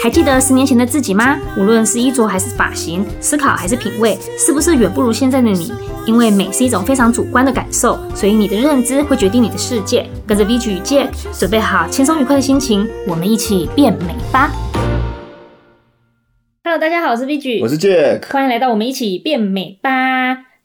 还记得十年前的自己吗？无论是衣着还是发型，思考还是品味，是不是远不如现在的你？因为美是一种非常主观的感受，所以你的认知会决定你的世界。跟着 VG 与 Jack，准备好轻松愉快的心情，我们一起变美吧！Hello，大家好，我是 VG，我是 Jack，欢迎来到我们一起变美吧。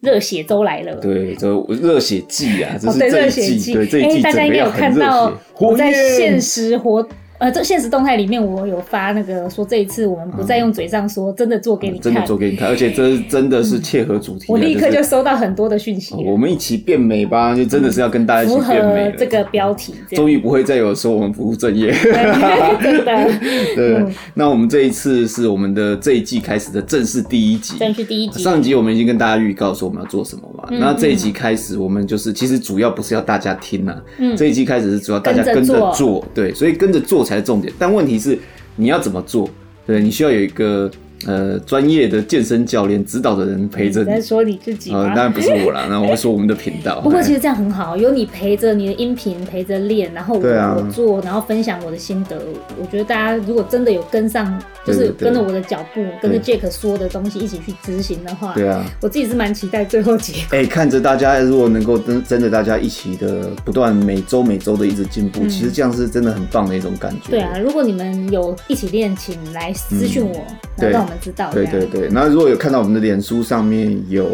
热血周来了，对，这热血季啊，这是这一季，哦、对热血季，对这一季，大家应该有看到我在现实活。呃，这现实动态里面我有发那个说，这一次我们不再用嘴上说，嗯、真的做给你看，真的做给你看，而且这 真的是切合主题。我立刻就收到很多的讯息，我们一起变美吧，就真的是要跟大家一起变美。这个标题，终于不会再有说我们不务正业。真的，对，嗯。那我们这一次是我们的这一季开始的正式第一集，正式第一集。上一集我们已经跟大家预告说我们要做什么嘛，嗯，那这一集开始，我们就是其实主要不是要大家听啊，嗯，这一集开始是主要大家跟着，做，对，所以跟着做才是重点，但问题。是你要怎么做？对，你需要有一个。呃，专业的健身教练指导的人陪着你。在说你自己啊？呃，当然不是我啦，那我会说我们的频道。不过其实这样很好，有你陪着你的音频陪着练，然后我，啊、我做，然后分享我的心得。我觉得大家如果真的有跟上，就是跟着我的脚步，跟着 Jack 说的东西一起去执行的话，对啊，我自己是蛮期待最后结果。哎，欸，看着大家如果能够真真的大家一起的不断每周每周的一直进步，嗯，其实这样是真的很棒的一种感觉。对啊，如果你们有一起练，请来私讯我，然后让我们知道。对对对。那如果有看到我们的脸书上面有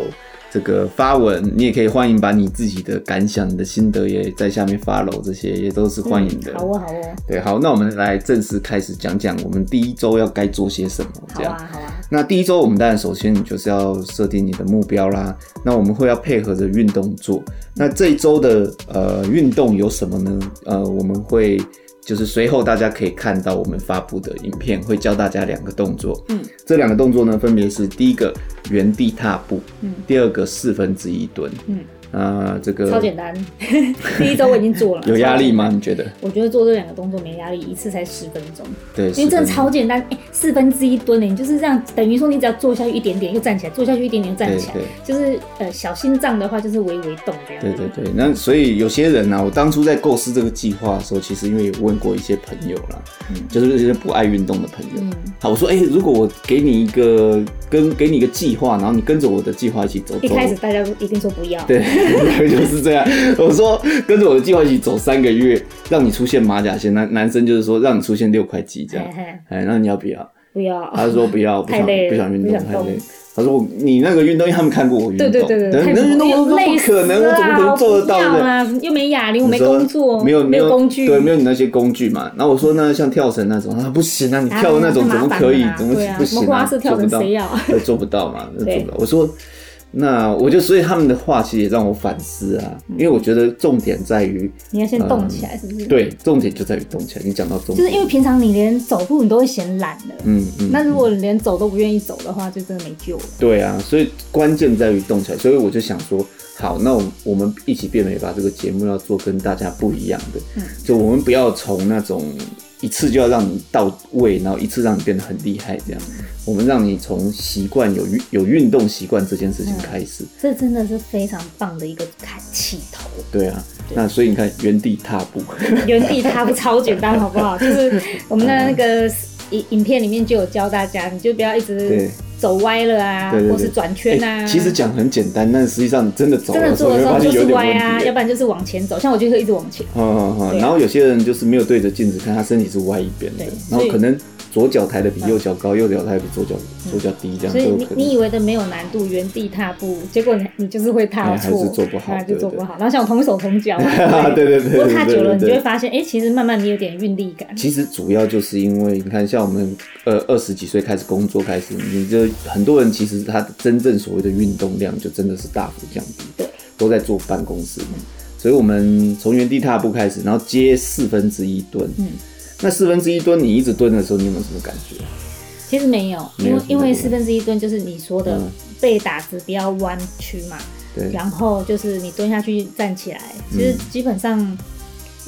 这个发文，你也可以欢迎把你自己的感想、你的心得也在下面 follow，这些也都是欢迎的。嗯、好哦，好哦。对，好，那我们来正式开始讲讲我们第一周要该做些什么。这样，好啊，好啊。那第一周我们当然首先你就是要设定你的目标啦。那我们会要配合着运动做。那这一周的呃运动有什么呢？呃，我们会。就是随后大家可以看到我们发布的影片，会教大家两个动作。嗯，这两个动作呢，分别是第一个原地踏步，嗯，第二个四分之一蹲，嗯。啊，这个超简单，第一周我已经做了。有压力吗？你觉得？我觉得做这两个动作没压力，一次才十分钟。对，因为真的超简单。哎、欸，四分之一蹲呢，你就是这样，等于说你只要坐下去一点点又站起来，坐下去一点点又站起来，就是呃小心脏的话就是微微动这样。对对对，那所以有些人呢、啊，我当初在构思这个计划的时候，其实因为有问过一些朋友啦，嗯，就是那些不爱运动的朋友，嗯，好，我说，哎、欸，如果我给你一个跟给你一个计划，然后你跟着我的计划一起走，走，一开始大家都一定说不要，对，就是。这样，我说跟着我的计划一起走三个月，让你出现马甲线。男男生就是说让你出现六块肌这样，哎，那你要不要？不要。他说不要，不想不想运动，太累。他说你那个运动，因为他们看过我运动，对对对对，那运动我不可能，我怎么可能做得到呢？又没哑铃，我没工作，没有没有工具，对，没有你那些工具嘛。然后我说那像跳绳那种，他说不行啊，你跳的那种怎么可以？怎么不行啊？做不到，做不到嘛，做不到。我说。那我就所以他们的话其实也让我反思啊，因为我觉得重点在于你要先动起来，是不是？对，重点就在于动起来。你讲到重点，就是因为平常你连走路你都会嫌懒的，嗯嗯。那如果连走都不愿意走的话，就真的没救了。对啊，所以关键在于动起来。所以我就想说，好，那我我们一起变美吧，这个节目要做跟大家不一样的，嗯，就我们不要从那种。一次就要让你到位，然后一次让你变得很厉害，这样。我们让你从习惯有运有运动习惯这件事情开始，嗯，这真的是非常棒的一个开起头。对啊，那所以你看原地踏步，原地踏步超简单，好不好？就是我们的那个影影片里面就有教大家，你就不要一直。走歪了啊，或是转圈啊。欸、其实讲很简单，但实际上你真的走，真的做的时候就是歪啊，要不然就是往前走。像我就会一直往前。嗯嗯嗯。然后有些人就是没有对着镜子看，他身体是歪一边的，然后可能。左脚抬的比右脚高，右脚抬的比左脚左脚低，这样。所以你你以为的没有难度，原地踏步，结果你你就是会踏错，还是做不好，就做不好。然后像我同手同脚，对对对。不过踏久了，你就会发现，哎，其实慢慢你有点韵律感。其实主要就是因为你看，像我们呃二十几岁开始工作开始，你就很多人其实他真正所谓的运动量就真的是大幅降低，对，都在坐办公室。所以我们从原地踏步开始，然后接四分之一蹲，嗯。那四分之一蹲，你一直蹲的时候，你有没有什么感觉？其实没有，因为因为四分之一蹲就是你说的被打直，不要弯曲嘛。对。然后就是你蹲下去站起来，其实基本上，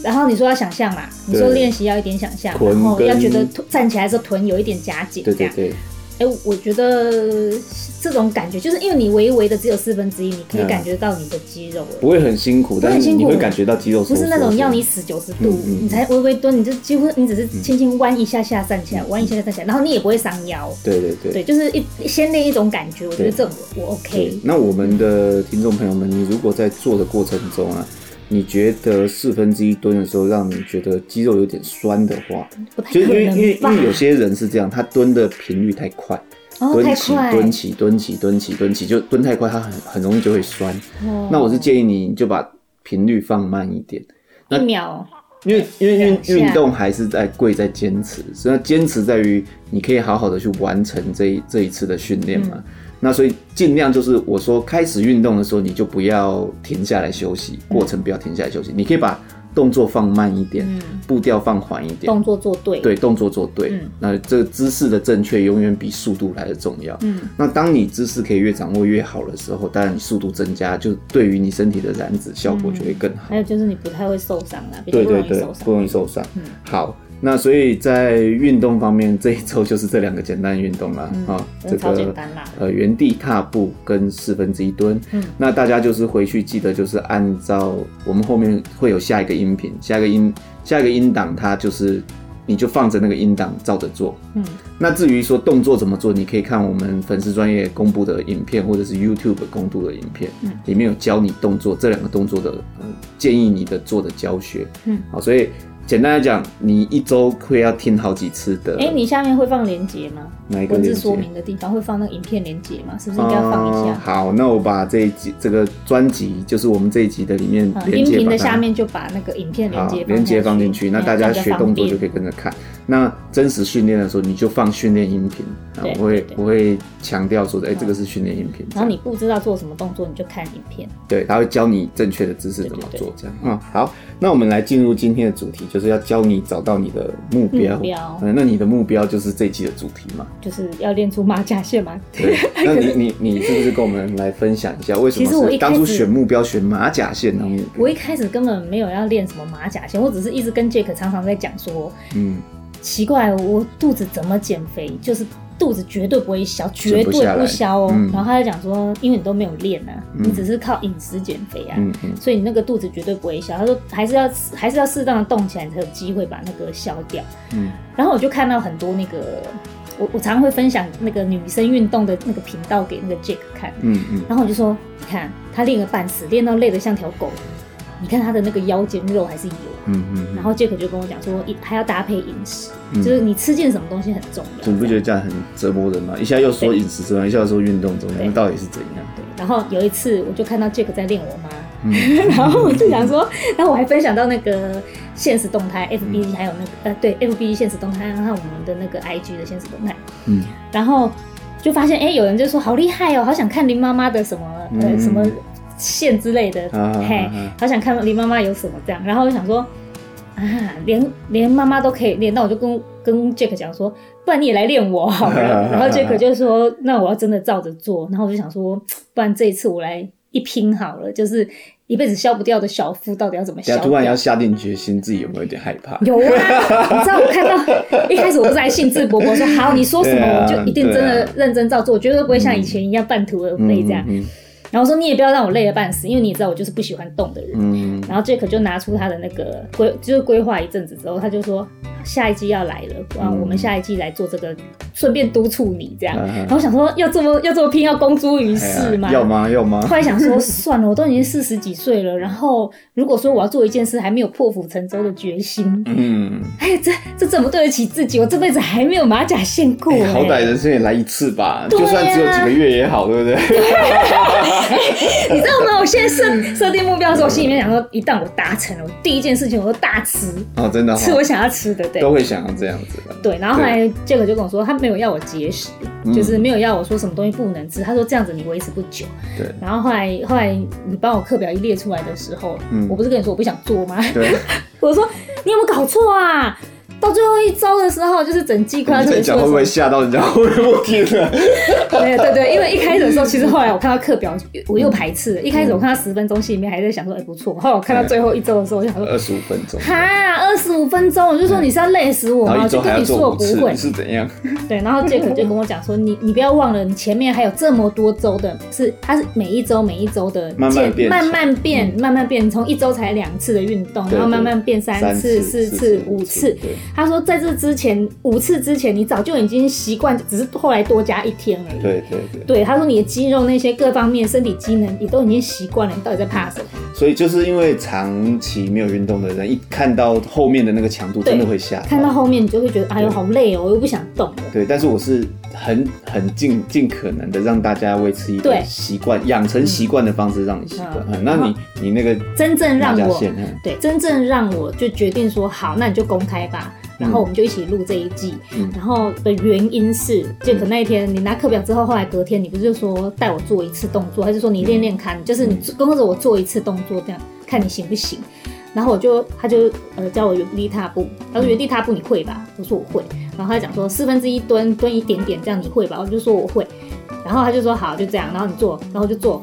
然后你说要想象嘛，你说练习要一点想象，然后要觉得站起来的时候臀有一点夹紧，对对对。哎、欸，我觉得这种感觉就是因为你微微的只有四分之一，你可以感觉到你的肌肉了，不会很辛苦，但是你会感觉到肌肉不是那种要你死九十度，你才微微蹲，你就几乎你只是轻轻弯一下下站起来，弯、嗯、一下下站起来，然后你也不会伤腰。对对对，对，就是一先练一种感觉，我觉得这种我 OK。那我们的听众朋友们，你如果在做的过程中啊。你觉得四分之一蹲的时候，让你觉得肌肉有点酸的话，就因为因为因为有些人是这样，他蹲的频率太快，哦、蹲起蹲起蹲起蹲起蹲起，就蹲太快，他很很容易就会酸。哦、那我是建议你，你就把频率放慢一点，一秒，因为因为运运动还是在贵在坚持，所以坚持在于你可以好好的去完成这一这一次的训练嘛。嗯那所以尽量就是我说开始运动的时候，你就不要停下来休息，过程不要停下来休息。你可以把动作放慢一点，步调放缓一点，动作做对，对，动作做对。那这个姿势的正确永远比速度来的重要。嗯，那当你姿势可以越掌握越好的时候，当然你速度增加，就对于你身体的燃脂效果就会更好。还有就是你不太会受伤啦，对对对，不容易受伤。嗯，好。那所以在运动方面，这一周就是这两个简单运动了啊、嗯，这个呃原地踏步跟四分之一蹲。嗯，那大家就是回去记得就是按照我们后面会有下一个音频，下一个音下一个音档，它就是你就放着那个音档照着做。嗯，那至于说动作怎么做，你可以看我们粉丝专业公布的影片，或者是 YouTube 公布的影片，嗯，里面有教你动作这两个动作的、呃、建议你的做的教学。嗯，好，所以。简单来讲，你一周会要听好几次的。哎、欸，你下面会放连接吗？哪一个文字说明的地方会放那个影片连接吗？是不是应该放一下、嗯？好，那我把这一集这个专辑，就是我们这一集的里面连结、嗯、音频的下面就把那个影片连接连接放进去，那大家学动作就可以跟着看。那真实训练的时候，你就放训练音频啊，我会我会强调说，哎、欸，这个是训练音频。然后你不知道做什么动作，你就看影片。对，他会教你正确的姿势怎么做，这样嗯，好，那我们来进入今天的主题，就是要教你找到你的目标。目标。嗯，那你的目标就是这一期的主题嘛？就是要练出马甲线嘛？对。那你你你是不是跟我们来分享一下，为什么 是当初选目标选马甲线呢？我一开始根本没有要练什么马甲线，我只是一直跟 Jack 常常在讲说，嗯，奇怪，我肚子怎么减肥？就是。肚子绝对不会消，绝对不消哦。嗯、然后他就讲说，因为你都没有练啊，嗯、你只是靠饮食减肥啊，所以你那个肚子绝对不会消。他说还是要还是要适当的动起来，才有机会把那个消掉。嗯，然后我就看到很多那个，我我常常会分享那个女生运动的那个频道给那个 Jack 看。嗯嗯，嗯然后我就说，你看他练个半死，练到累得像条狗。你看他的那个腰间肉还是有，嗯嗯，然后杰克就跟我讲说，一还要搭配饮食，就是你吃进什么东西很重要。你不觉得这样很折磨人吗？一下又说饮食重要，一下又说运动重要，那到底是怎样？对。然后有一次我就看到杰克在练我妈，然后我就想说，然后我还分享到那个现实动态，FB 还有那个呃对，FB 现实动态，然后我们的那个 IG 的现实动态，嗯，然后就发现哎，有人就说好厉害哦，好想看林妈妈的什么呃什么。线之类的，啊、嘿，啊、好想看林妈妈有什么这样，然后我就想说，啊，连连妈妈都可以练，那我就跟跟 Jack 讲说，不然你也来练我好了。啊、然后 Jack 就说，那我要真的照着做。然后我就想说，不然这一次我来一拼好了，就是一辈子消不掉的小腹到底要怎么消？突然要下定决心，自己有没有点害怕？有啊，你知道我看到一开始我不是还兴致勃勃说，好，你说什么我就一定真的认真照做，我绝对不会像以前一样半途而废这样。嗯嗯嗯然后说，你也不要让我累得半死，因为你也知道我就是不喜欢动的人。然后 Jack 就拿出他的那个规，就是规划一阵子之后，他就说下一季要来了，啊，我们下一季来做这个，顺便督促你这样。然后想说要这么要这么拼，要公诸于世吗？要吗？要吗？后来想说算了，我都已经四十几岁了，然后如果说我要做一件事，还没有破釜沉舟的决心，嗯，哎，这这怎么对得起自己？我这辈子还没有马甲线过，好歹人生也来一次吧，就算只有几个月也好，对不对？你知道吗？我现在设设定目标的时候，我心里面想说，一旦我达成了，我第一件事情我都大吃哦，真的吃我想要吃的，对，都会想要这样子的。对，然后后来杰克就跟我说，他没有要我节食，就是没有要我说什么东西不能吃。他说这样子你维持不久。对。然后后来后来你帮我课表一列出来的时候，我不是跟你说我不想做吗？对。我说你有没有搞错啊？到最后一周的时候，就是整季快要结束。会不会吓到人家？会不会我天哪！对对对，因为一开始的时候，其实后来我看到课表，我又排斥了。一开始我看到十分钟，心里面还在想说，哎，不错。后来我看到最后一周的时候，我就想说，二十五分钟。哈，二十五分钟，我就说你是要累死我吗？就跟你说我不会是怎样？对，然后杰克就跟我讲说，你你不要忘了，你前面还有这么多周的，是它是每一周每一周的慢慢变，慢慢变，慢慢变，从一周才两次的运动，然后慢慢变三次、四次、五次。他说在这之前五次之前，你早就已经习惯，只是后来多加一天而已。对对对。对，他说你的肌肉那些各方面身体机能，你都已经习惯了，你到底在怕什么？所以就是因为长期没有运动的人，一看到后面的那个强度，真的会吓。看到后面，你就会觉得哎呦好累哦，我又不想动了。对，但是我是很很尽尽可能的让大家维持一个习惯，养成习惯的方式让你习惯。嗯，那你你那个真正让我对真正让我就决定说好，那你就公开吧。然后我们就一起录这一季，嗯、然后的原因是，就可那一天你拿课表之后，后来隔天你不是就说带我做一次动作，还是说你练练看，就是你跟着我做一次动作，这样看你行不行？然后我就他就呃教我原地踏步，他说原地踏步你会吧？我说我会。然后他讲说四分之一蹲蹲一点点，这样你会吧？我就说我会。然后他就说好，就这样，然后你做，然后就做。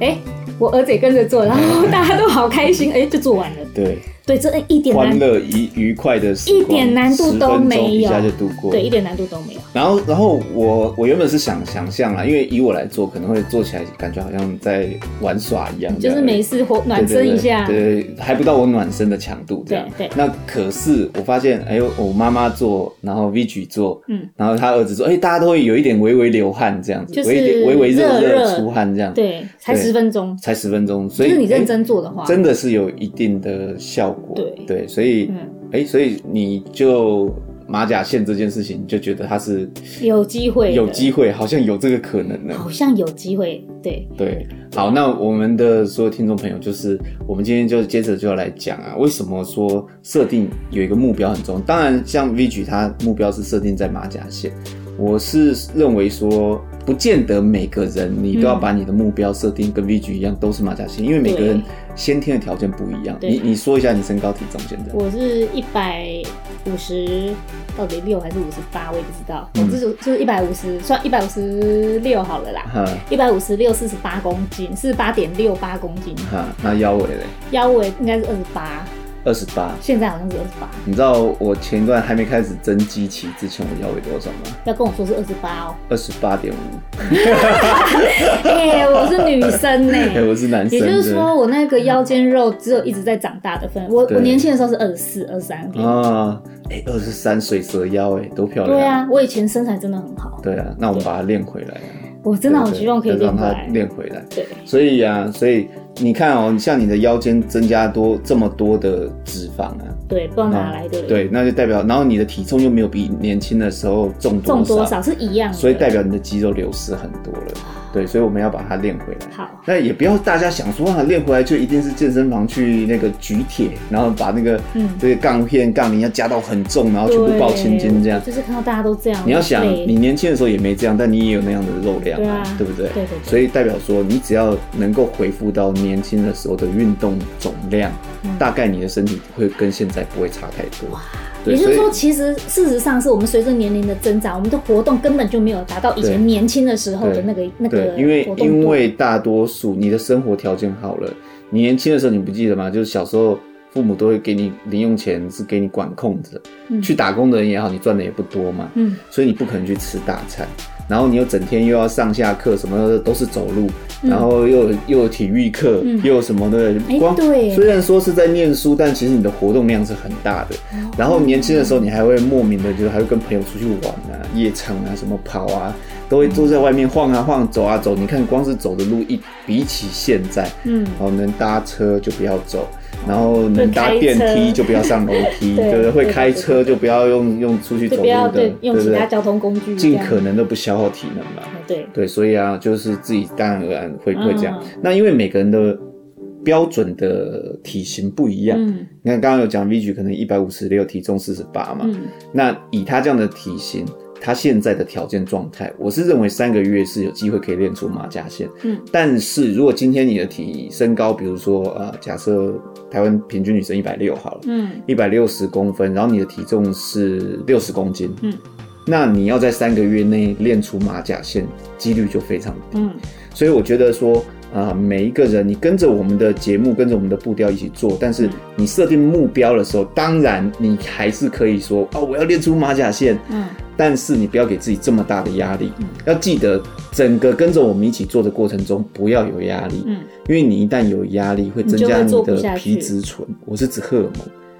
哎，我儿子也跟着做，然后大家都好开心，哎，就做完了。对。对，这一点欢乐愉愉快的一点难度都没有，一下就度过。对，一点难度都没有。然后，然后我我原本是想想象啦，因为以我来做，可能会做起来感觉好像在玩耍一样，就是没事活暖身一下，对，还不到我暖身的强度这样。对，对那可是我发现，哎呦，我妈妈做，然后 Vigi 做，嗯，然后他儿子做，哎，大家都会有一点微微流汗这样子，就是微微热热出汗这样。对，才十分钟，才十分钟，所以就是你认真做的话，真的是有一定的效果。对对。所以，哎、所以你就马甲线这件事情，就觉得它是有机会，有机会，好像有这个可能呢，好像有机会，对对。好，那我们的所有听众朋友，就是我们今天就接着就要来讲啊，为什么说设定有一个目标很重要？当然，像 Vigi 他目标是设定在马甲线，我是认为说。不见得每个人你都要把你的目标设定跟 Vigi 一样，都是马甲线，因为每个人先天的条件不一样。你你说一下你身高体重现在？我是一百五十，到底六还是五十八？我也不知道。我这就就是一百五十，算一百五十六好了啦。一百五十六，四十八公斤，四十八点六八公斤。哈，那腰围嘞？腰围应该是二十八。二十八，现在好像是二十八。你知道我前一段还没开始增肌期之前，我腰围多少吗？要跟我说是二十八哦。二十八点五。哎，我是女生呢。哎，我是男生。也就是说，我那个腰间肉只有一直在长大的份。我我年轻的时候是二十四、二十三。啊，哎，二十三水蛇腰，哎，多漂亮。对啊，我以前身材真的很好。对啊，那我们把它练回来。我真的好希望可以练回来。练回来。对。所以啊，所以。你看哦，你像你的腰间增加多这么多的脂肪啊，对，不知道哪来的。对，那就代表，然后你的体重又没有比年轻的时候重多少，重多少是一样的，所以代表你的肌肉流失很多了。对，所以我们要把它练回来。好，那也不要大家想说啊，练回来就一定是健身房去那个举铁，然后把那个嗯这个杠片杠铃要加到很重，然后全部抱千斤这样。就是看到大家都这样。你要想，你年轻的时候也没这样，但你也有那样的肉量，对啊，对不对？对对。所以代表说，你只要能够恢复到年轻的时候的运动总量，大概你的身体会跟现在不会差太多。也就是说，其实事实上是我们随着年龄的增长，我们的活动根本就没有达到以前年轻的时候的那个那个。因为因为大多数你的生活条件好了，你年轻的时候你不记得吗？就是小时候父母都会给你零用钱，是给你管控着。嗯、去打工的人也好，你赚的也不多嘛。嗯。所以你不可能去吃大餐。然后你又整天又要上下课，什么的都是走路，嗯、然后又有又有体育课，嗯、又有什么的，光对，虽然说是在念书，但其实你的活动量是很大的。哦、然后年轻的时候，你还会莫名的，就是还会跟朋友出去玩啊，夜场啊，什么跑啊，都会坐在外面晃啊晃，走啊走。你看，光是走的路一比起现在，嗯，哦，能搭车就不要走。然后能搭电梯就不要上楼梯，对 不对？会开车就不要用用出去走路的，对用其他交通工具，尽可能的不消耗体能嘛。对对，所以啊，就是自己当然而然会会这样。那因为每个人的标准的体型不一样，你看刚刚有讲 Vigi 可能一百五十六，体重四十八嘛。那以他这样的体型，他现在的条件状态，我是认为三个月是有机会可以练出马甲线。嗯，但是如果今天你的体身高，比如说呃，假设台湾平均女生一百六好了，嗯，一百六十公分，然后你的体重是六十公斤，嗯，那你要在三个月内练出马甲线，几率就非常低。嗯，所以我觉得说。啊、呃，每一个人，你跟着我们的节目，跟着我们的步调一起做，但是你设定目标的时候，当然你还是可以说，哦，我要练出马甲线。嗯，但是你不要给自己这么大的压力。嗯，要记得，整个跟着我们一起做的过程中，不要有压力。嗯，因为你一旦有压力，会增加你的皮质醇。我是指荷尔蒙。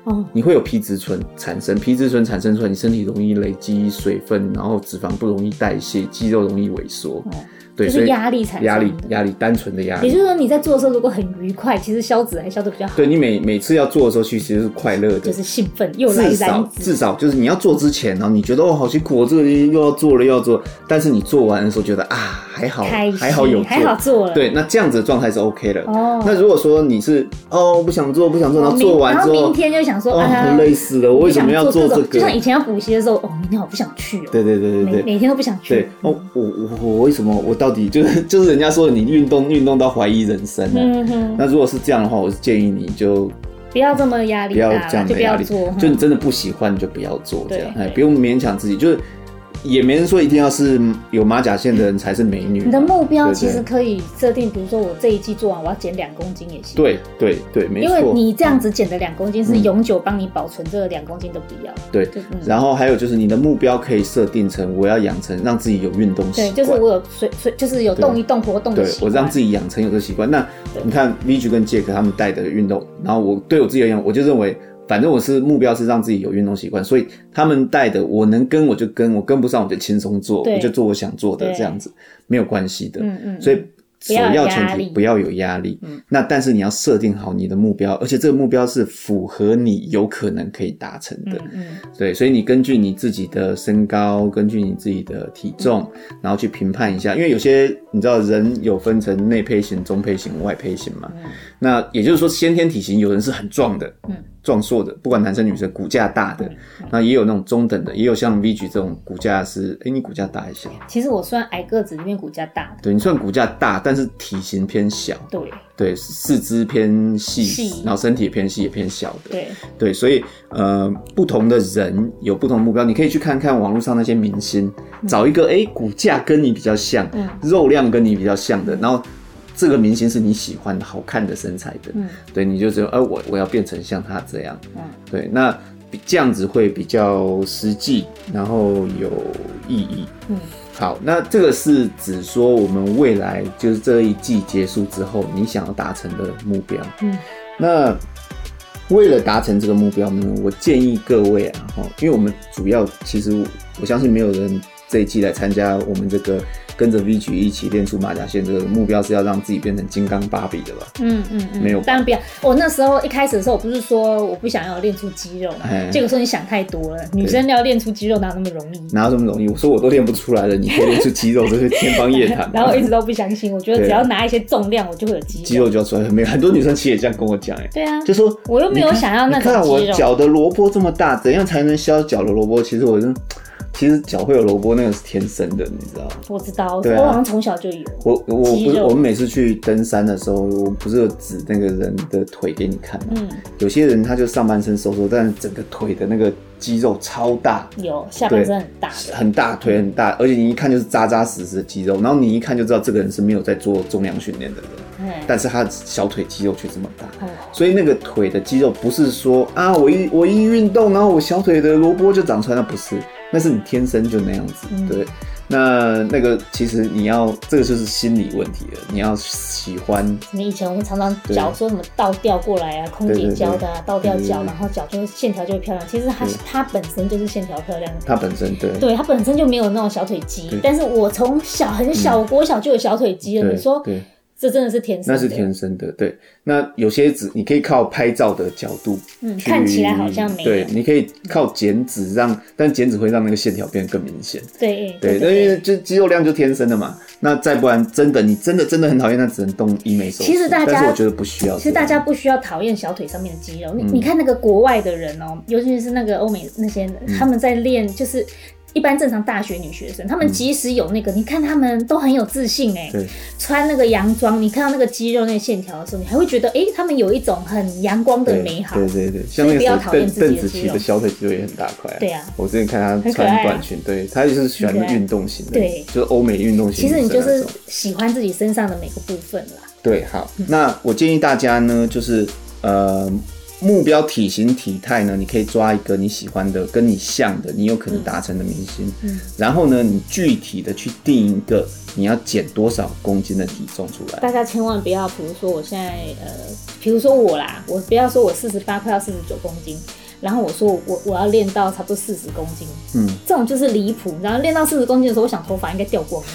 哦，你会有皮质醇产生，皮质醇产生出来，你身体容易累积水分，然后脂肪不容易代谢，肌肉容易萎缩。哦对，就是压力才压力压力单纯的压力。也就是说，你在做的时候如果很愉快，其实消脂还消的比较好。对，你每每次要做的时候，其实是快乐的，就是兴奋又来燃脂。至少至少就是你要做之前，然后你觉得哦好辛苦，我这个又要做了又要做，但是你做完的时候觉得啊还好还好有做还好做了。对，那这样子的状态是 OK 的。哦。那如果说你是哦不想做不想做，然后做完之后，明天就想说啊累死了，我为什么要做这个？就像以前要补习的时候，哦明天我不想去哦。对对对对对。每天都不想去。对哦，我我我为什么我到底就是就是。人家说你运动运动到怀疑人生了，嗯哼，那如果是这样的话，我是建议你就不要这么压力，不要这样的压力，就不要做，就你真的不喜欢就不要做这样，哎，不用勉强自己，就是。也没人说一定要是有马甲线的人才是美女。你的目标其实可以设定，比如说我这一季做完，我要减两公斤也行。对对对，没错。因为你这样子减的两公斤是永久帮你保存这两公斤都不要。对，然后还有就是你的目标可以设定成我要养成让自己有运动习惯。对，就是我有随随就是有动一动活动的习惯。对，我让自己养成有这个习惯。那你看 VG 跟 Jack 他们带的运动，然后我对我自己而言，我就认为。反正我是目标是让自己有运动习惯，所以他们带的我能跟我就跟，我跟不上我就轻松做，我就做我想做的这样子，没有关系的。嗯嗯。所以首要前提不要有压力。嗯。那但是你要设定好你的目标，而且这个目标是符合你有可能可以达成的。嗯。对，所以你根据你自己的身高，根据你自己的体重，然后去评判一下，因为有些你知道人有分成内胚型、中胚型、外胚型嘛。嗯。那也就是说，先天体型有人是很壮的。嗯。壮硕的，不管男生女生，骨架大的，那也有那种中等的，也有像 VG 这种骨架是，哎、欸，你骨架大还是小？其实我算矮个子里面骨架大的。对，你算骨架大，但是体型偏小。对。对，四肢偏细，然后身体也偏细也偏小的。对。对，所以呃，不同的人有不同的目标，你可以去看看网络上那些明星，找一个哎、欸、骨架跟你比较像，嗯，肉量跟你比较像的，然后。这个明星是你喜欢的、好看的身材的，嗯，对，你就觉得，呃，我我要变成像他这样，嗯，对，那这样子会比较实际，然后有意义，嗯，好，那这个是指说我们未来就是这一季结束之后，你想要达成的目标，嗯，那为了达成这个目标呢，我建议各位啊，哈，因为我们主要其实我相信没有人这一季来参加我们这个。跟着 V 曲一起练出马甲线，这个目标是要让自己变成金刚芭比的吧？嗯嗯嗯，没有，当然不要。我那时候一开始的时候，我不是说我不想要练出肌肉，结果说你想太多了。女生要练出肌肉哪有那么容易？哪有那么容易？我说我都练不出来了，你可以练出肌肉，这是天方夜谭。然后我一直都不相信，我觉得只要拿一些重量，我就会有肌肉。肌肉就要出来，没有很多女生其实也这样跟我讲，哎，对啊，就说我又没有想要那种肌肉。你看我脚的萝卜这么大，怎样才能削脚的萝卜？其实我是。其实脚会有萝卜，那个是天生的，你知道吗？我知道，对啊、我好像从小就有。我我不是，我们每次去登山的时候，我不是有指那个人的腿给你看吗？嗯。有些人他就上半身瘦瘦，但是整个腿的那个肌肉超大。有下半身很大。很大，腿很大，而且你一看就是扎扎实实的肌肉，然后你一看就知道这个人是没有在做重量训练的人。嗯。但是他小腿肌肉却这么大。嗯。所以那个腿的肌肉不是说啊，我一我一运动，然后我小腿的萝卜就长出来，那不是。那是你天生就那样子，嗯、对。那那个其实你要这个就是心理问题了，你要喜欢。你以前我们常常脚说什么倒吊过来啊，空姐教的啊，倒吊脚，然后脚就线条就会漂亮。其实它它本身就是线条漂亮。它本身对。对，它本身就没有那种小腿肌，但是我从小很小，我国小就有小腿肌了。你说。这真的是天生的，那是天生的。对，那有些脂你可以靠拍照的角度，嗯，看起来好像没有。对，你可以靠减脂让，但减脂会让那个线条变得更明显。对对，那因为就肌肉量就天生的嘛。那再不然，真的你真的真的很讨厌，那只能动医美手术。其实大家，但是我觉得不需要。其实大家不需要讨厌小腿上面的肌肉。你你看那个国外的人哦，尤其是那个欧美那些，他们在练就是。一般正常大学女学生，她们即使有那个，嗯、你看她们都很有自信哎、欸，对，穿那个洋装，你看到那个肌肉、那个线条的时候，你还会觉得哎，她、欸、们有一种很阳光的美好。对对对，像那个邓邓紫棋的小腿肌肉也很大块。对啊，我之前看她穿短裙，对她就是喜欢运动型的，对，就是欧美运动型。其实你就是喜欢自己身上的每个部分啦。对，好，嗯、那我建议大家呢，就是呃。目标体型体态呢，你可以抓一个你喜欢的、跟你像的、你有可能达成的明星。嗯，嗯，然后呢，你具体的去定一个你要减多少公斤的体重出来。大家千万不要，比如说我现在呃，比如说我啦，我不要说我四十八快要四十九公斤。然后我说我我要练到差不多四十公斤，嗯，这种就是离谱。然后练到四十公斤的时候，我想头发应该掉光了，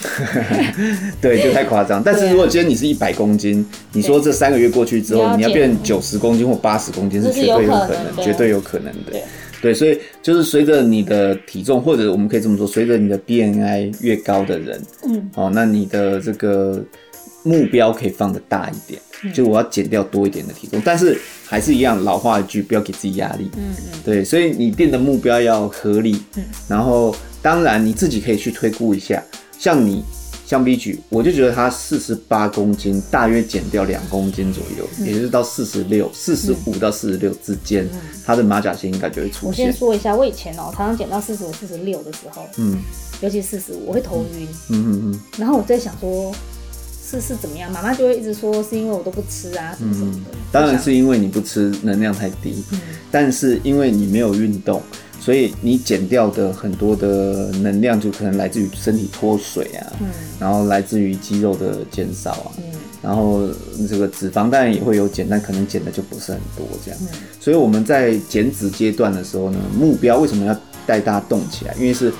对，就太夸张。但是如果今天你是一百公斤，你说这三个月过去之后，你要变九十公斤或八十公斤是绝对有可能，绝对有可能的。对，对，所以就是随着你的体重，或者我们可以这么说，随着你的 BMI 越高的人，嗯，哦，那你的这个目标可以放的大一点。就我要减掉多一点的体重，但是还是一样老话一句，不要给自己压力。嗯嗯，对，所以你定的目标要合理。嗯，然后当然你自己可以去推估一下，像你像 B 举，我就觉得他四十八公斤，大约减掉两公斤左右，嗯、也就是到四十六、四十五到四十六之间，他、嗯、的马甲线应该就会出现。我先说一下，我以前哦、喔，常常减到四十五、四十六的时候，嗯，尤其四十五，我会头晕。嗯嗯嗯，然后我在想说。是是怎么样？妈妈就会一直说是因为我都不吃啊，什么什么的。嗯、当然是因为你不吃，能量太低。嗯、但是因为你没有运动，所以你减掉的很多的能量就可能来自于身体脱水啊，嗯、然后来自于肌肉的减少啊，嗯、然后这个脂肪当然也会有减，但可能减的就不是很多这样。嗯、所以我们在减脂阶段的时候呢，目标为什么要带大家动起来？因为是。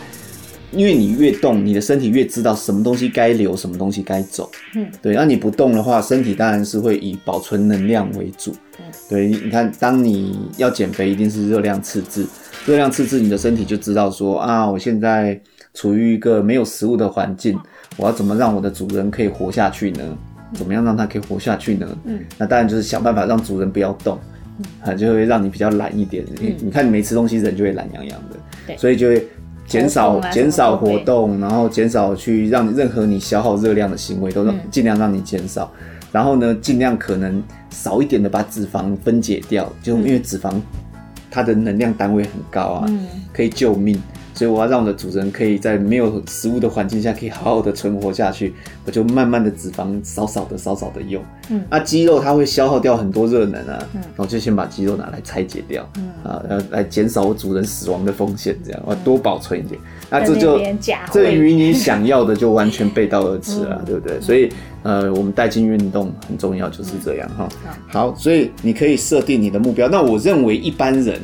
因为你越动，你的身体越知道什么东西该留，什么东西该走。嗯，对。那你不动的话，身体当然是会以保存能量为主。嗯，对。你看，当你要减肥，一定是热量赤字。热量赤字，你的身体就知道说啊，我现在处于一个没有食物的环境，我要怎么让我的主人可以活下去呢？怎么样让它可以活下去呢？嗯，那当然就是想办法让主人不要动，啊，就会让你比较懒一点。嗯，你看你没吃东西，人就会懒洋洋的。对，所以就会。减少减少活动，然后减少去让你任何你消耗热量的行为都让尽量让你减少，然后呢，尽量可能少一点的把脂肪分解掉，就因为脂肪它的能量单位很高啊，可以救命。所以我要让我的主人可以在没有食物的环境下，可以好好的存活下去。我就慢慢的脂肪少少的少少的用。嗯，啊，肌肉它会消耗掉很多热能啊。嗯，然后就先把肌肉拿来拆解掉。嗯，啊，来来减少我主人死亡的风险，这样我多保存一点。那这就这与你想要的就完全背道而驰了，对不对？所以呃，我们带进运动很重要，就是这样哈。好，所以你可以设定你的目标。那我认为一般人。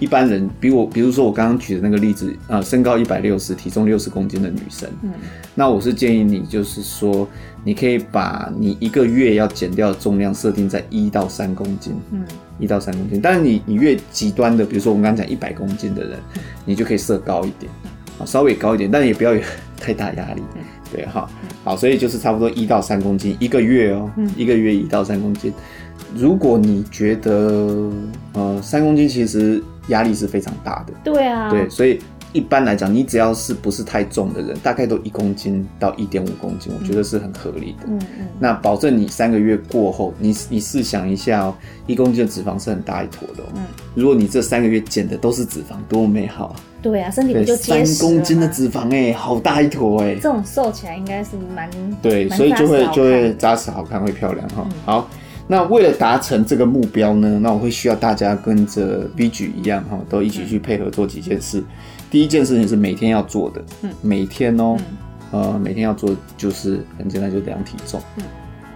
一般人比我，比如说我刚刚举的那个例子啊、呃，身高一百六十，体重六十公斤的女生，嗯，那我是建议你，就是说，你可以把你一个月要减掉的重量设定在一到三公斤，嗯，一到三公斤。但是你你越极端的，比如说我们刚刚讲一百公斤的人，你就可以设高一点，啊，稍微高一点，但也不要有太大压力，对哈，好，所以就是差不多一到三公斤一个月哦，一个月一到三公斤。如果你觉得呃三公斤其实压力是非常大的，对啊，对，所以一般来讲，你只要是不是太重的人，大概都一公斤到一点五公斤，我觉得是很合理的。嗯嗯。那保证你三个月过后，你你试想一下哦，一公斤的脂肪是很大一坨的。嗯。如果你这三个月减的都是脂肪，多么美好啊！对啊，身体不就结实？三公斤的脂肪哎，好大一坨哎。这种瘦起来应该是蛮对，所以就会就会扎实好看，会漂亮哈。好。那为了达成这个目标呢，那我会需要大家跟着 V 举一样哈，都一起去配合做几件事。第一件事情是每天要做的，嗯，每天哦，呃，每天要做就是很简单，就量体重，嗯，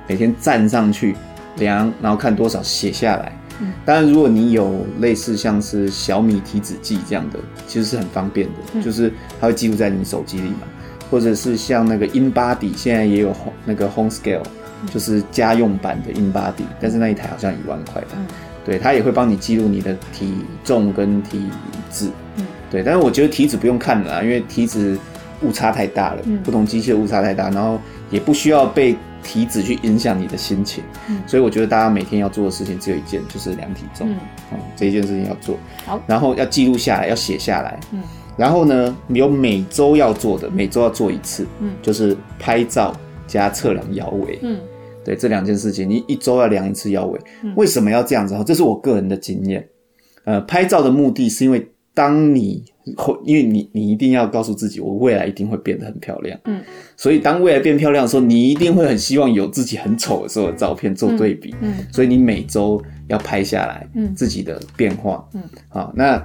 每天站上去量，然后看多少写下来，嗯，当然如果你有类似像是小米体脂计这样的，其实是很方便的，就是它会记录在你手机里嘛，或者是像那个 InBody 现在也有那个 Home Scale。就是家用版的 InBody，但是那一台好像一万块吧。嗯，对，它也会帮你记录你的体重跟体脂。嗯，对，但是我觉得体脂不用看了啊，因为体脂误差太大了，嗯，不同机器的误差太大，然后也不需要被体脂去影响你的心情。嗯，所以我觉得大家每天要做的事情只有一件，就是量体重。嗯，这一件事情要做。好，然后要记录下来，要写下来。嗯。然后呢，有每周要做的，每周要做一次，嗯，就是拍照加测量腰围，嗯，对，这两件事情，你一周要量一次腰围，嗯，为什么要这样子？哈这是我个人的经验，呃，拍照的目的是因为当你，因为你你一定要告诉自己，我未来一定会变得很漂亮，嗯，所以当未来变漂亮的时候，你一定会很希望有自己很丑的时候的照片做对比，嗯，嗯，所以你每周要拍下来，嗯，自己的变化，嗯，好，那。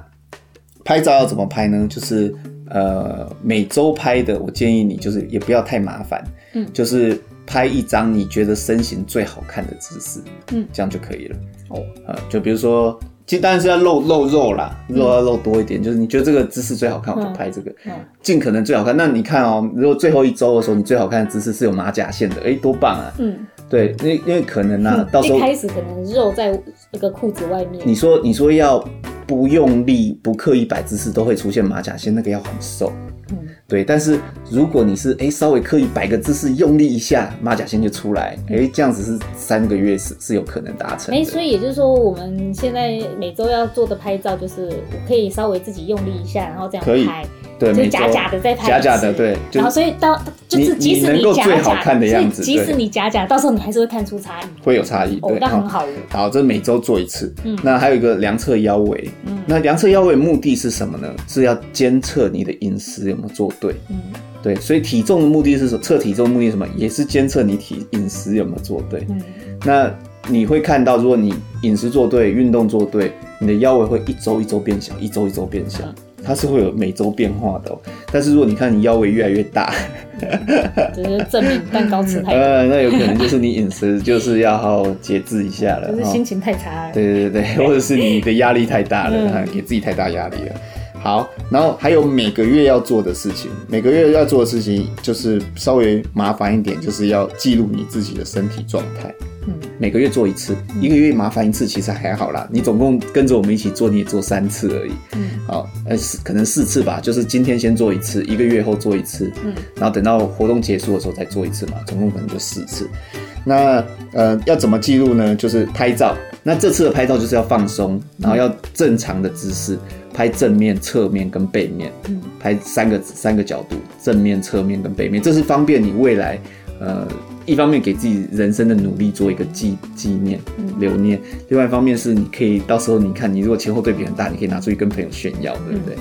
拍照要怎么拍呢？就是呃，每周拍的，我建议你就是也不要太麻烦，嗯，就是拍一张你觉得身形最好看的姿势，嗯，这样就可以了。哦，呃，就比如说，其实当然是要露露肉啦，肉要露多一点，嗯，就是你觉得这个姿势最好看，我就拍这个，嗯，尽可能最好看。那你看哦，如果最后一周的时候，你最好看的姿势是有马甲线的，哎，多棒啊！嗯。对，因为因为可能呢、啊，到时候一开始可能肉在那个裤子外面。你说你说要不用力、不刻意摆姿势，都会出现马甲线，那个要很瘦。嗯，对。但是如果你是哎稍微刻意摆个姿势，用力一下，马甲线就出来。哎、嗯，这样子是三个月是是有可能达成。哎，所以也就是说，我们现在每周要做的拍照，就是我可以稍微自己用力一下，然后这样拍。可以对，就假假的在拍，假假的对，然后所以到就是即使你假假的样子，即使你假假，到时候你还是会看出差异，会有差异，对，那很好。好，这每周做一次。嗯，那还有一个量测腰围，嗯，那量测腰围目的是什么呢？是要监测你的饮食有没有做对。嗯，对，所以体重的目的是什么？测体重的目的是什么？也是监测你体饮食有没有做对。嗯，那你会看到，如果你饮食做对，运动做对，你的腰围会一周一周变小，一周一周变小。它是会有每周变化的，但是如果你看你腰围越来越大，就是证明蛋糕吃太多，呃，那有可能就是你饮食就是要好好节制一下了，就是心情太差了，对对对，或者是你的压力太大了，嗯、给自己太大压力了。好，然后还有每个月要做的事情，每个月要做的事情就是稍微麻烦一点，就是要记录你自己的身体状态。嗯，每个月做一次，一个月麻烦一次其实还好啦。你总共跟着我们一起做，你也做三次而已。嗯，好，呃，可能四次吧，就是今天先做一次，一个月后做一次。嗯，然后等到活动结束的时候再做一次嘛，总共可能就四次。那呃，要怎么记录呢？就是拍照。那这次的拍照就是要放松，然后要正常的姿势，拍正面、侧面跟背面。嗯，拍三个三个角度，正面、侧面跟背面，这是方便你未来呃。一方面给自己人生的努力做一个纪纪念、留念，另外一方面是你可以到时候你看，你如果前后对比很大，你可以拿出去跟朋友炫耀，对不对？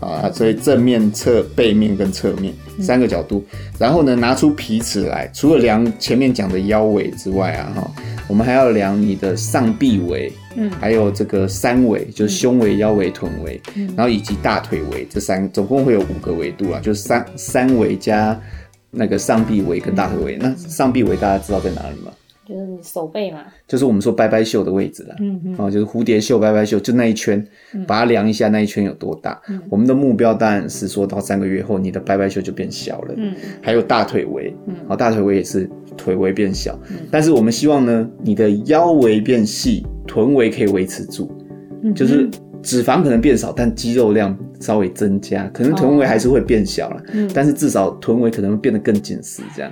啊，所以正面、侧、背面跟侧面三个角度，然后呢，拿出皮尺来，除了量前面讲的腰围之外啊，哈，我们还要量你的上臂围，嗯，还有这个三围，就是胸围、腰围、臀围，然后以及大腿围，这三总共会有五个维度啊，就是三三围加。那个上臂围跟大腿围，那上臂围大家知道在哪里吗？就是你手背嘛，就是我们说拜拜袖的位置啦。嗯嗯，哦，就是蝴蝶袖、拜拜袖，就那一圈，把它量一下，那一圈有多大？嗯，我们的目标当然是说到三个月后，你的拜拜袖就变小了。嗯，还有大腿围，嗯，哦，大腿围也是腿围变小，嗯，但是我们希望呢，你的腰围变细，臀围可以维持住，嗯，就是。脂肪可能变少，但肌肉量稍微增加，可能臀围还是会变小了，嗯，但是至少臀围可能会变得更紧实，这样。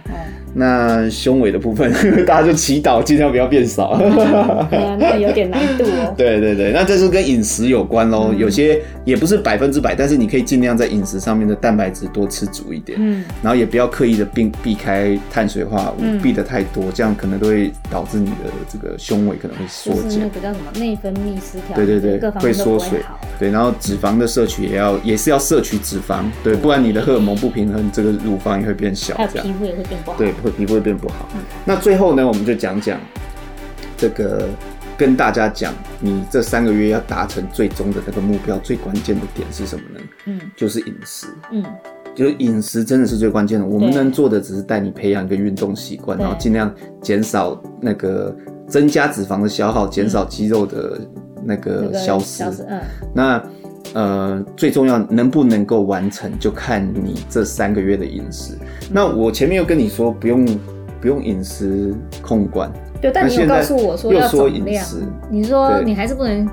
那胸围的部分，大家就祈祷尽量不要变少。对啊，那有点难度哦。对对对，那这是跟饮食有关喽，有些也不是百分之百，但是你可以尽量在饮食上面的蛋白质多吃足一点，嗯，然后也不要刻意的避避开碳水化合物，避的太多，这样可能都会导致你的这个胸围可能会缩减。那个叫什么内分泌失调？对对对，会缩。水对，然后脂肪的摄取也要，也是要摄取脂肪，对，不然你的荷尔蒙不平衡，这个乳房也会变小，这样，皮肤也会变不好，对，会皮肤会变不好。嗯、那最后呢，我们就讲讲这个，跟大家讲，你这三个月要达成最终的那个目标，最关键的点是什么呢？嗯，就是饮食，嗯，就是饮食真的是最关键的。我们能做的只是带你培养一个运动习惯，然后尽量减少那个增加脂肪的消耗，减少肌肉的。那个消失，嗯，那呃，最重要能不能够完成，就看你这三个月的饮食。那我前面又跟你说不用不用饮食控管，对，但你有告诉我说要饮食，你说你还是不能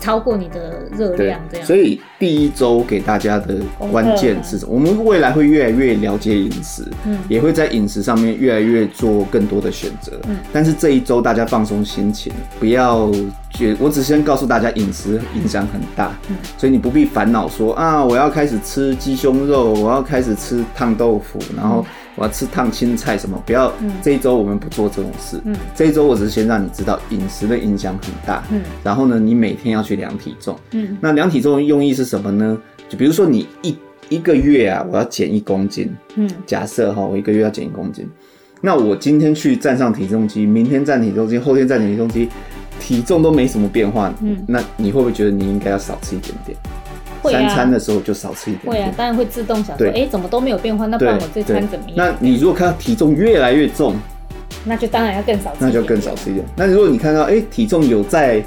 超过你的热量这样。所以第一周给大家的关键是什么？我们未来会越来越了解饮食，嗯，也会在饮食上面越来越做更多的选择，嗯。但是这一周大家放松心情，不要觉，我只先告诉大家饮食影响很大，嗯，所以你不必烦恼说啊，我要开始吃鸡胸肉，我要开始吃烫豆腐，然后。我要吃烫青菜什么？不要，嗯、这一周我们不做这种事。嗯，这一周我只是先让你知道饮食的影响很大。嗯，然后呢，你每天要去量体重。嗯，那量体重的用意是什么呢？就比如说你一一个月啊，我要减一公斤。嗯，假设哈，我一个月要减一公斤，那我今天去站上体重机，明天站体重机，后天站体重机，体重都没什么变化。嗯，那你会不会觉得你应该要少吃一点点？三餐的时候就少吃一点，点。会啊，当然会自动想说，哎、欸，怎么都没有变化，那不然我这餐怎么样？那你如果看到体重越来越重，那就当然要更少吃。那就更少吃一点。那如果你看到哎、欸，体重有在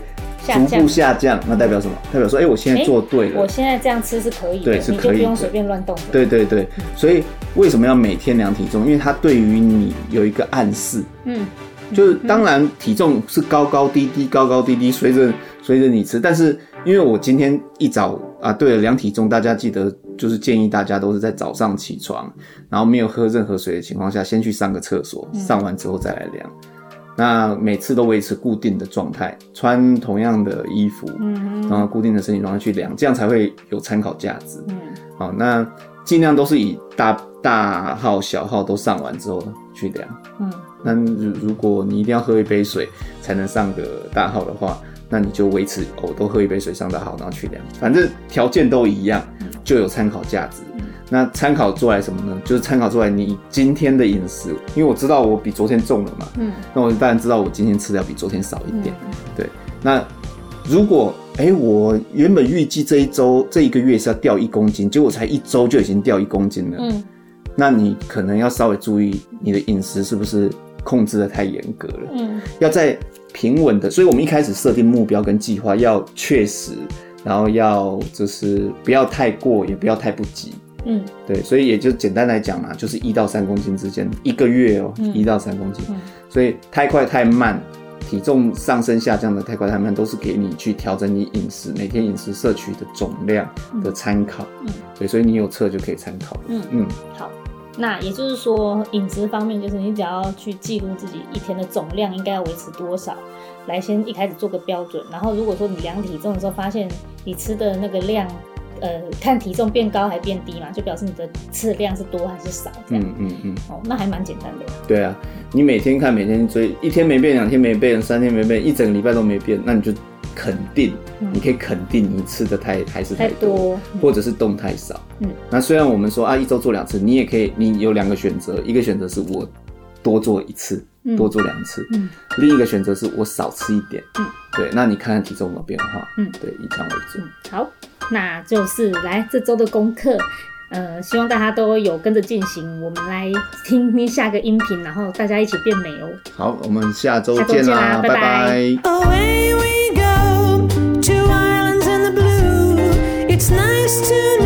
逐步下降，那代表什么？代表说，哎、欸，我现在做对了、欸。我现在这样吃是可以的，对，是可以的，你就不用随便乱动。对对对，所以为什么要每天量体重？因为它对于你有一个暗示。嗯。就是当然体重是高高低低，高高低低，随着随着你吃，但是。因为我今天一早啊，对了，量体重，大家记得就是建议大家都是在早上起床，然后没有喝任何水的情况下，先去上个厕所，上完之后再来量。嗯、那每次都维持固定的状态，穿同样的衣服，嗯，然后固定的身体状态去量，这样才会有参考价值。嗯，好，那尽量都是以大大号、小号都上完之后去量。嗯，那如如果你一定要喝一杯水才能上个大号的话。那你就维持哦，多喝一杯水上大号，然后去量，反正条件都一样，就有参考价值。嗯、那参考出来什么呢？就是参考出来你今天的饮食，因为我知道我比昨天重了嘛，嗯，那我当然知道我今天吃的要比昨天少一点，嗯、对。那如果哎、欸，我原本预计这一周这一个月是要掉一公斤，结果才一周就已经掉一公斤了，嗯，那你可能要稍微注意你的饮食是不是控制的太严格了，嗯，要在。平稳的，所以我们一开始设定目标跟计划要确实，然后要就是不要太过，也不要太不急。嗯，对，所以也就简单来讲嘛，就是一到三公斤之间，一个月哦、喔，一、嗯、到三公斤。嗯、所以太快太慢，体重上升下降的太快太慢，都是给你去调整你饮食每天饮食摄取的总量的参考。嗯，对，所以你有测就可以参考了。嗯嗯，好。那也就是说，饮食方面就是你只要去记录自己一天的总量应该要维持多少，来先一开始做个标准。然后如果说你量体重的时候发现你吃的那个量，呃，看体重变高还变低嘛，就表示你的吃的量是多还是少这样。嗯嗯嗯。哦，那还蛮简单的。对啊，你每天看，每天追，一天没变，两天没变，三天没变，一整个礼拜都没变，那你就。肯定，你可以肯定你吃的太还是太多，太多或者是动太少。嗯，那虽然我们说啊，一周做两次，你也可以，你有两个选择，一个选择是我多做一次，嗯、多做两次，嗯，另一个选择是我少吃一点，嗯，对，那你看看体重有没有变化，嗯，对，以这样为主。好，那就是来这周的功课，呃，希望大家都有跟着进行。我们来听听下个音频，然后大家一起变美哦。好，我们下周见啦，拜拜。拜拜 used to